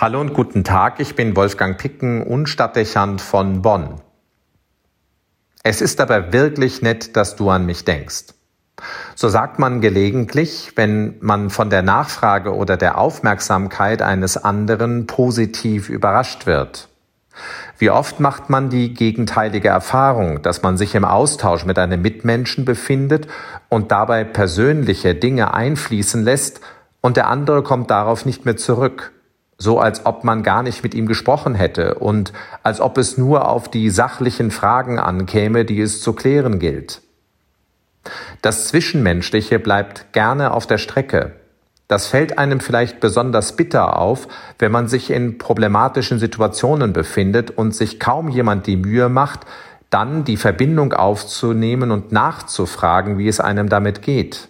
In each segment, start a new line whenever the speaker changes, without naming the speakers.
Hallo und guten Tag, ich bin Wolfgang Picken und Stadtdechant von Bonn. Es ist aber wirklich nett, dass du an mich denkst. So sagt man gelegentlich, wenn man von der Nachfrage oder der Aufmerksamkeit eines anderen positiv überrascht wird. Wie oft macht man die gegenteilige Erfahrung, dass man sich im Austausch mit einem Mitmenschen befindet und dabei persönliche Dinge einfließen lässt und der andere kommt darauf nicht mehr zurück so als ob man gar nicht mit ihm gesprochen hätte und als ob es nur auf die sachlichen Fragen ankäme, die es zu klären gilt. Das Zwischenmenschliche bleibt gerne auf der Strecke. Das fällt einem vielleicht besonders bitter auf, wenn man sich in problematischen Situationen befindet und sich kaum jemand die Mühe macht, dann die Verbindung aufzunehmen und nachzufragen, wie es einem damit geht.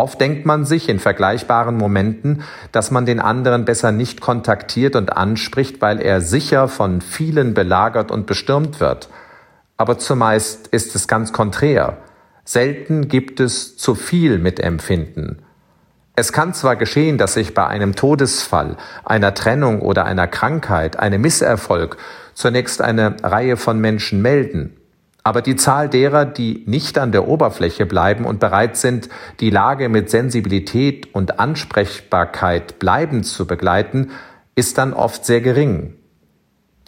Oft denkt man sich in vergleichbaren Momenten, dass man den anderen besser nicht kontaktiert und anspricht, weil er sicher von vielen belagert und bestürmt wird. Aber zumeist ist es ganz konträr. Selten gibt es zu viel Mitempfinden. Es kann zwar geschehen, dass sich bei einem Todesfall, einer Trennung oder einer Krankheit, einem Misserfolg zunächst eine Reihe von Menschen melden. Aber die Zahl derer, die nicht an der Oberfläche bleiben und bereit sind, die Lage mit Sensibilität und Ansprechbarkeit bleibend zu begleiten, ist dann oft sehr gering.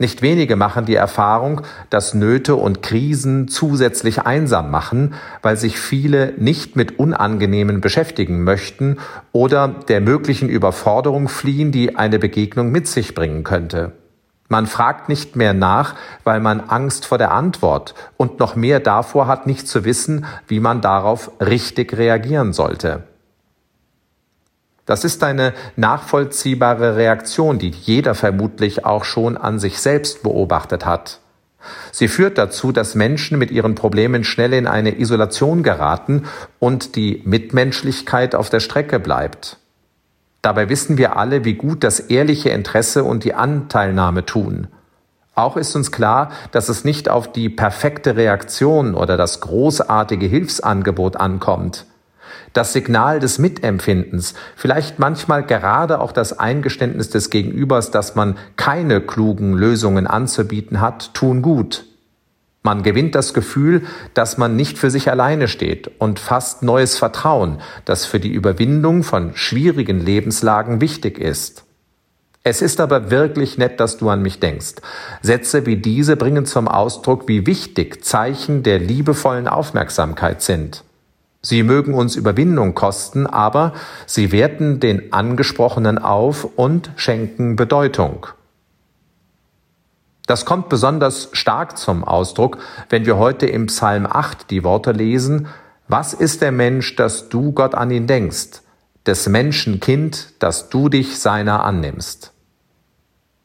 Nicht wenige machen die Erfahrung, dass Nöte und Krisen zusätzlich einsam machen, weil sich viele nicht mit Unangenehmen beschäftigen möchten oder der möglichen Überforderung fliehen, die eine Begegnung mit sich bringen könnte. Man fragt nicht mehr nach, weil man Angst vor der Antwort und noch mehr davor hat, nicht zu wissen, wie man darauf richtig reagieren sollte. Das ist eine nachvollziehbare Reaktion, die jeder vermutlich auch schon an sich selbst beobachtet hat. Sie führt dazu, dass Menschen mit ihren Problemen schnell in eine Isolation geraten und die Mitmenschlichkeit auf der Strecke bleibt. Dabei wissen wir alle, wie gut das ehrliche Interesse und die Anteilnahme tun. Auch ist uns klar, dass es nicht auf die perfekte Reaktion oder das großartige Hilfsangebot ankommt. Das Signal des Mitempfindens, vielleicht manchmal gerade auch das Eingeständnis des Gegenübers, dass man keine klugen Lösungen anzubieten hat, tun gut. Man gewinnt das Gefühl, dass man nicht für sich alleine steht und fast neues Vertrauen, das für die Überwindung von schwierigen Lebenslagen wichtig ist. Es ist aber wirklich nett, dass du an mich denkst. Sätze wie diese bringen zum Ausdruck, wie wichtig Zeichen der liebevollen Aufmerksamkeit sind. Sie mögen uns Überwindung kosten, aber sie werten den Angesprochenen auf und schenken Bedeutung. Das kommt besonders stark zum Ausdruck, wenn wir heute im Psalm 8 die Worte lesen, Was ist der Mensch, dass du Gott an ihn denkst, des Menschen Kind, dass du dich seiner annimmst.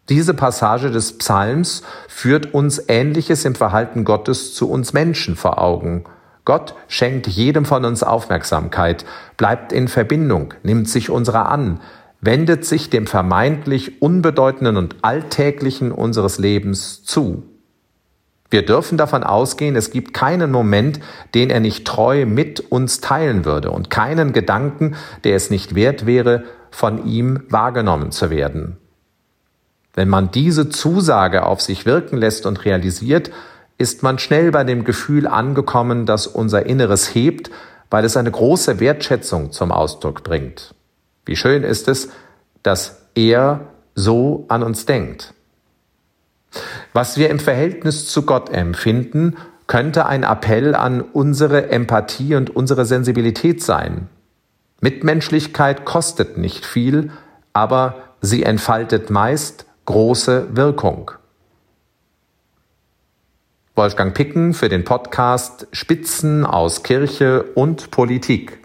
Diese Passage des Psalms führt uns Ähnliches im Verhalten Gottes zu uns Menschen vor Augen. Gott schenkt jedem von uns Aufmerksamkeit, bleibt in Verbindung, nimmt sich unserer an, wendet sich dem vermeintlich Unbedeutenden und Alltäglichen unseres Lebens zu. Wir dürfen davon ausgehen, es gibt keinen Moment, den er nicht treu mit uns teilen würde und keinen Gedanken, der es nicht wert wäre, von ihm wahrgenommen zu werden. Wenn man diese Zusage auf sich wirken lässt und realisiert, ist man schnell bei dem Gefühl angekommen, dass unser Inneres hebt, weil es eine große Wertschätzung zum Ausdruck bringt. Wie schön ist es, dass er so an uns denkt. Was wir im Verhältnis zu Gott empfinden, könnte ein Appell an unsere Empathie und unsere Sensibilität sein. Mitmenschlichkeit kostet nicht viel, aber sie entfaltet meist große Wirkung. Wolfgang Picken für den Podcast Spitzen aus Kirche und Politik.